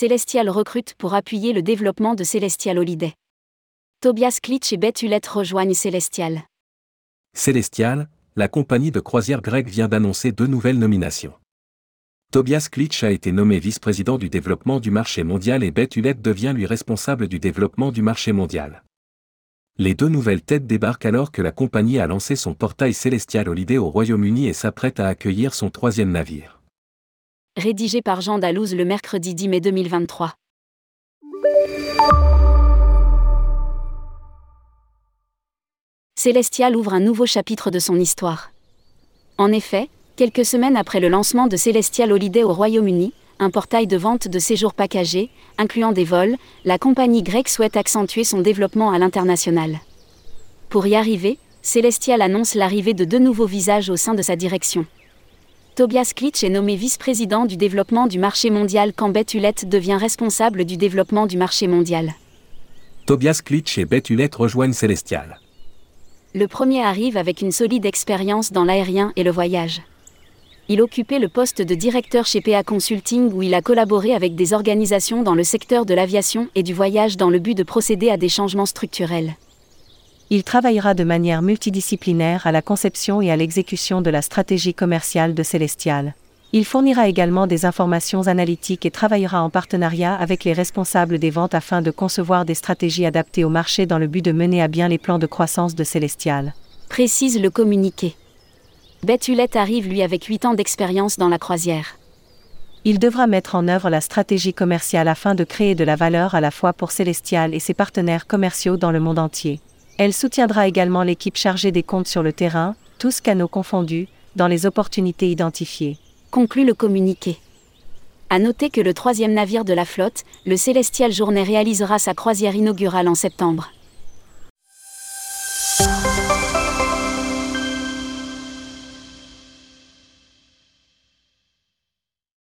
Celestial recrute pour appuyer le développement de Celestial Holiday. Tobias Klitsch et Beth Hulett rejoignent Celestial. Celestial, la compagnie de croisière grecque vient d'annoncer deux nouvelles nominations. Tobias Klitsch a été nommé vice-président du développement du marché mondial et Beth Hulett devient lui responsable du développement du marché mondial. Les deux nouvelles têtes débarquent alors que la compagnie a lancé son portail Celestial Holiday au Royaume-Uni et s'apprête à accueillir son troisième navire. Rédigé par Jean Dalouse le mercredi 10 mai 2023. Celestial ouvre un nouveau chapitre de son histoire. En effet, quelques semaines après le lancement de Celestial Holiday au Royaume-Uni, un portail de vente de séjours packagés, incluant des vols, la compagnie grecque souhaite accentuer son développement à l'international. Pour y arriver, Celestial annonce l'arrivée de deux nouveaux visages au sein de sa direction. Tobias Klitsch est nommé vice-président du développement du marché mondial quand Beth Hulett devient responsable du développement du marché mondial. Tobias Klitsch et Beth Hulett rejoignent Celestial. Le premier arrive avec une solide expérience dans l'aérien et le voyage. Il occupait le poste de directeur chez PA Consulting où il a collaboré avec des organisations dans le secteur de l'aviation et du voyage dans le but de procéder à des changements structurels. Il travaillera de manière multidisciplinaire à la conception et à l'exécution de la stratégie commerciale de Celestial. Il fournira également des informations analytiques et travaillera en partenariat avec les responsables des ventes afin de concevoir des stratégies adaptées au marché dans le but de mener à bien les plans de croissance de Celestial. Précise le communiqué. Beth Hulett arrive lui avec 8 ans d'expérience dans la croisière. Il devra mettre en œuvre la stratégie commerciale afin de créer de la valeur à la fois pour Celestial et ses partenaires commerciaux dans le monde entier. Elle soutiendra également l'équipe chargée des comptes sur le terrain, tous canaux confondus, dans les opportunités identifiées. Conclut le communiqué. À noter que le troisième navire de la flotte, le Célestial Journée, réalisera sa croisière inaugurale en septembre.